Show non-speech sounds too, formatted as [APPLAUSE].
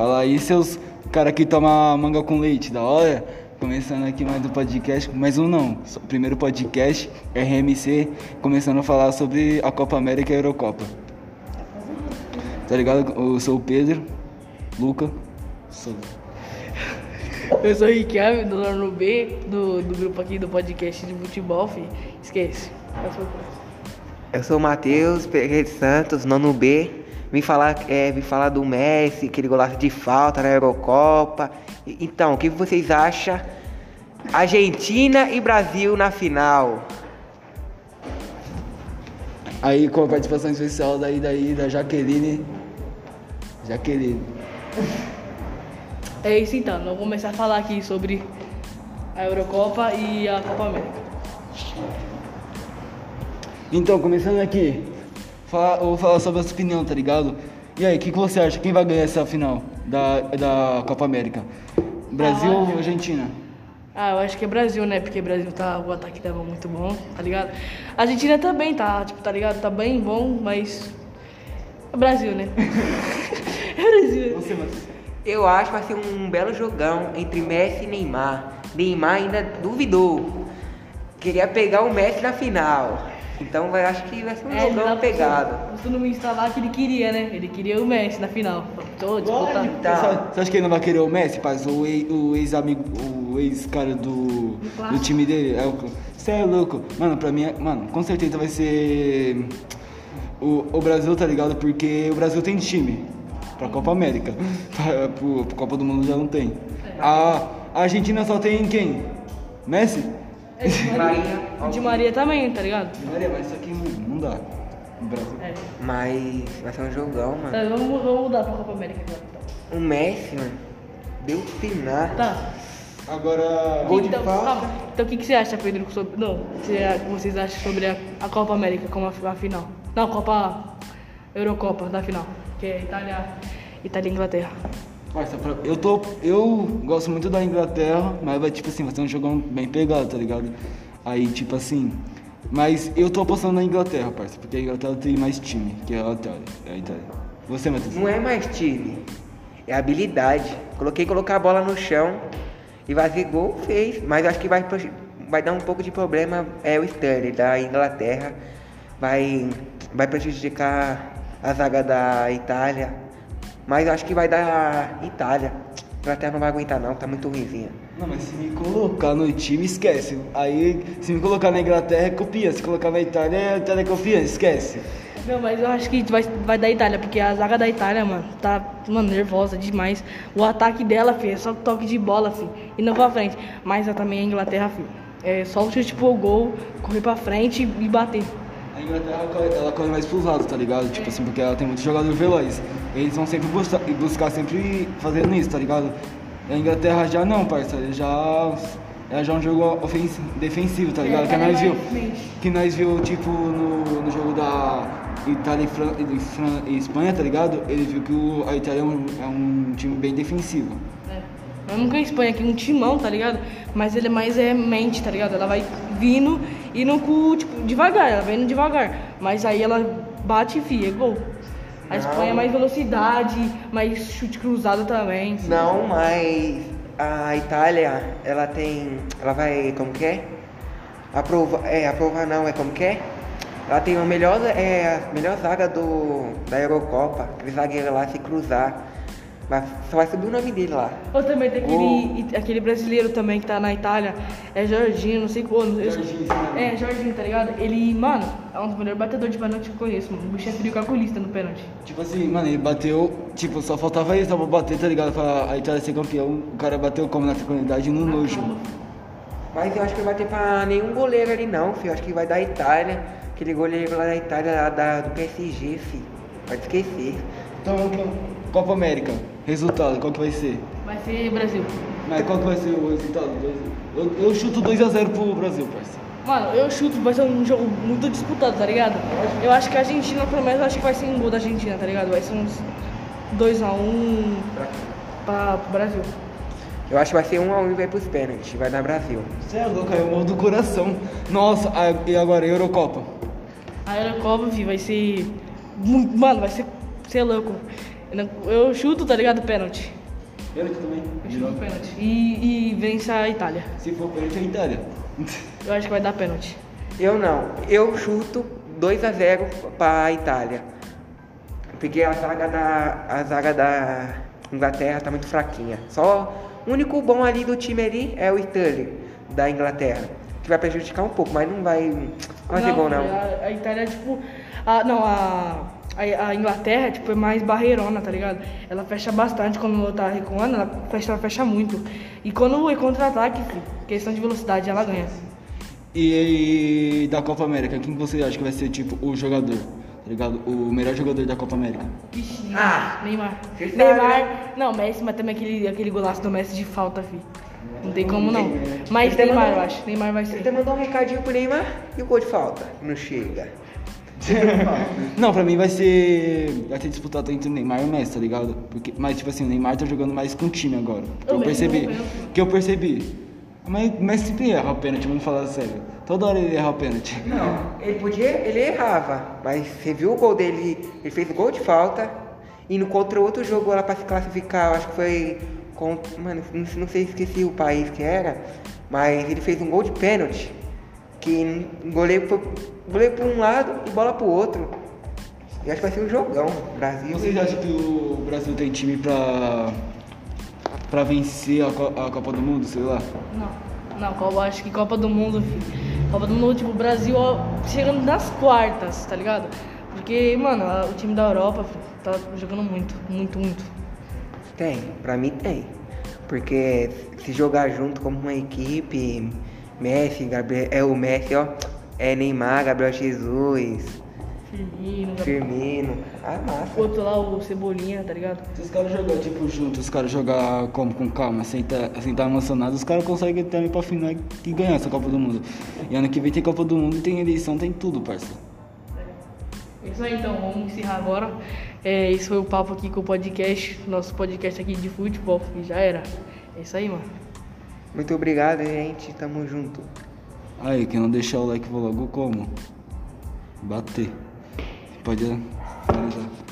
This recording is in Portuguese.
Fala aí, seus cara que toma manga com leite, da hora. Começando aqui mais um podcast, mais um não, só- primeiro podcast, RMC, começando a falar sobre a Copa América e a Eurocopa. Tá ligado? Eu sou o Pedro, Luca, sou... Eu sou o Ricardo, do Norno B, do, do grupo aqui do podcast de futebol, fi. Esquece. Eu sou o próximo. Eu sou o Matheus Pereira de Santos, nono B. Vim falar, é, vim falar do Messi, aquele golaço de falta na Eurocopa. Então, o que vocês acham? Argentina e Brasil na final. Aí com a participação especial daí, daí da Jaqueline. Jaqueline. É isso então, vamos começar a falar aqui sobre a Eurocopa e a Copa América. Então, começando aqui, eu vou falar sobre a sua opinião, tá ligado? E aí, o que, que você acha? Quem vai ganhar essa final da, da Copa América? Brasil Ah, ou Argentina? Ah, eu acho que é Brasil, né? Porque Brasil tá. O ataque tava muito bom, tá ligado? A Argentina também tá, tipo, tá ligado? Tá bem bom, mas. É Brasil, né? [LAUGHS] é Brasil. Você, Matheus. Eu acho que vai ser um belo jogão entre Messi e Neymar. Neymar ainda duvidou. Queria pegar o Messi na final. Então eu acho que vai ser um É, jogão tá pegado. Postou no meu Insta lá que ele queria, né? Ele queria o Messi na final. Tô disputando. Então. Você acha- Você acha que ele não vai querer o Messi, pai? O ex- o ex-amigo, o ex-cara do, do time dele? É o Você é louco. Mano, pra mim, é- mano, com certeza vai ser o, o Brasil, tá ligado? Porque o Brasil tem time pra Copa América. [LAUGHS] pra, pro, pro Copa do Mundo já não tem. A, a Argentina só tem quem? Messi? É, Di Maria. O Di Maria também, tá ligado? Maria, mas isso aqui não, dá. No Brasil. É. Mas vai ser um jogão, mano. Tá, vamos, vamos mudar pra Copa América agora. Então. O Messi, mano, deu pinar. Tá. Agora. Gol de então, falta. calma. Então o que, que você acha, Pedro, sobre. Não, você- vocês acham sobre a, a Copa América como a, a final? Não, Copa. Eurocopa da final. Que é Itália. Itália e Inglaterra. Pra- eu tô. Eu gosto muito da Inglaterra, mas vai tipo assim, vai ser um jogão bem pegado, tá ligado? Aí, tipo assim. Mas eu tô apostando na Inglaterra, parça, porque a Inglaterra tem mais time que a Itália. A Itália. Você, Matheus? Não é mais time, é habilidade. Coloquei colocar a bola no chão e vai gol, fez. Mas acho que vai, vai dar um pouco de problema é o Sterling da Inglaterra. Vai, vai prejudicar a zaga da Itália. Mas acho que vai dar Itália. A Inglaterra não vai aguentar não, tá muito ruimzinha. Não, mas se me colocar no time, esquece. Aí, se me colocar na Inglaterra, é copia. Se colocar na Itália, a Itália é copia, esquece. Não, mas eu acho que vai, vai dar Itália, porque a zaga da Itália, mano, tá, mano, nervosa demais. O ataque dela, filho, é só toque de bola, filho, e não pra frente. Mas também a Inglaterra, filho, é só o chute pro gol, correr pra frente e bater. A Inglaterra ela corre, ela corre mais lados, tá ligado? Tipo assim, porque ela tem muito jogador veloz. Eles vão sempre buscar, buscar sempre fazendo isso, tá ligado? A Inglaterra já não, parça. Já. Ela já é um jogo ofensivo, defensivo, tá ligado? É, que ela é nós viu. Que nós viu, tipo, no, no jogo da Itália e, Fran, e Fran- e Espanha, tá ligado? Ele viu que o, a Itália é um, é um time bem defensivo. É. Eu nunca Espanha aqui um timão, tá ligado? Mas ele é mais é mente, tá ligado? Ela vai vindo e não com, tipo, devagar, ela vai indo devagar. Mas aí ela bate e fia, é gol. A Espanha é mais velocidade, mais chute cruzado também. Não, mas a Itália, ela tem. Ela vai. Como que é? Aprova, é, aprovar não, é como que é? Ela tem a melhor, é, a melhor zaga do, da Eurocopa. Aquele zagueiro lá se cruzar. Mas só vai subir o nome dele lá. Ou também tem aquele, aquele brasileiro também que tá na Itália, é Jorginho, não sei quando. Jorginho, sim. É, Jorginho, tá ligado? Ele, mano, é um dos melhores batedores de pênalti que eu conheço, mano. O bicho é frio calculista no pênalti. Tipo assim, mano, ele bateu, tipo, só faltava isso pra bater, tá ligado? Pra a Itália ser campeão. O cara bateu como na tranquilidade no nojo. Mas eu acho que não vai ter pra nenhum goleiro ali não, filho. Eu acho que vai dar Itália. Aquele goleiro lá da Itália, lá da, do PSG, filho. Pode esquecer. Então, Copa América, resultado, qual que vai ser? Vai ser Brasil. Mas qual que vai ser o resultado? Eu, eu chuto 2x0 pro Brasil, parceiro. Mano, eu chuto, vai ser um jogo muito disputado, tá ligado? Eu acho que a Argentina, pelo menos, eu acho que vai ser um gol da Argentina, tá ligado? Vai ser uns 2x1 pra, pro Brasil. Eu acho que vai ser um a um e vai pros pênaltis. Vai dar Brasil. Você é louco, aí eu morro do coração. Nossa, a- e agora, Eurocopa? A Eurocopa, fi, vai ser. muito- Mano, vai ser. Você é louco. Eu, não- eu chuto, tá ligado? Pênalti. Pênalti também. Eu chuto pênalti. E, e vence a Itália. Se for pênalti, é a Itália. [LAUGHS] Eu acho que vai dar pênalti. Eu não. Eu chuto 2 a 0 para a Itália. Porque a zaga da a zaga da Inglaterra tá muito fraquinha. Só o único bom ali do time ali é o Sterling da Inglaterra, que vai prejudicar um pouco, mas não vai não vai ser bom não. A, a Itália, tipo. A, não, a, a, a Inglaterra, tipo, é mais barreirona, tá ligado? Ela fecha bastante quando tá recuando, ela fecha, ela fecha muito. E quando é contra-ataque, questão de velocidade, ela ganha. E, da Copa América, quem você acha que vai ser, tipo, o jogador? Tá ligado? O melhor jogador da Copa América. Vixe, Ah, Neymar. Neymar. Não, Messi, mas também aquele, aquele golaço do Messi de falta, fi. Não tem como não. Mas Neymar, mandou- eu acho. Neymar vai Ele até ser. mandou um recadinho pro Neymar e o gol de falta. Não chega. Não, pra mim vai ser. Vai ser disputado entre o Neymar e o Messi, tá ligado? Porque, mas, tipo assim, o Neymar tá jogando mais com o time agora. Que eu Messi percebi. ganhou. Que eu percebi. Mas o Messi sempre erra o pênalti, vamos falar sério. Toda hora ele erra o pênalti. Não, ele podia, ele errava, mas você viu o gol dele, ele fez o gol de falta, indo contra outro jogo lá pra se classificar, eu acho que foi contra, mano, não sei, esqueci o país que era, mas ele fez um gol de pênalti, que o goleiro foi, o goleiro pra um lado e bola pro outro. E acho que vai ser um jogão, Brasil. Vocês acham que o Brasil tem time pra. pra vencer a, Co- a Copa do Mundo, sei lá? Não. Não, Copa, acho que Copa do Mundo, filho. Copa do Mundo, tipo, o Brasil ó, chegando nas quartas, tá ligado? Porque, mano, a- o time da Europa filho, tá jogando muito, muito, muito. Tem, pra mim tem. Porque se jogar junto como uma equipe, Messi, Gabriel, é o Messi, ó, é Neymar, Gabriel Jesus, Firmino, Firmino, ah, o massa. outro lá, o Cebolinha, tá ligado? Se os caras jogar, tipo, juntos, os caras jogar como com calma, sem estar sem tá emocionado, os caras conseguem até ir pra final e ganhar essa Copa do Mundo. E ano que vem tem Copa do Mundo, tem eleição, tem tudo, parça. É isso aí, então, vamos encerrar agora. É, esse foi o papo aqui com o podcast, nosso podcast aqui de futebol, e já era. É isso aí, mano. Muito obrigado, gente. Tamo junto. Aí, quem não deixar o like, vou logo como? Bater. Pode finalizar.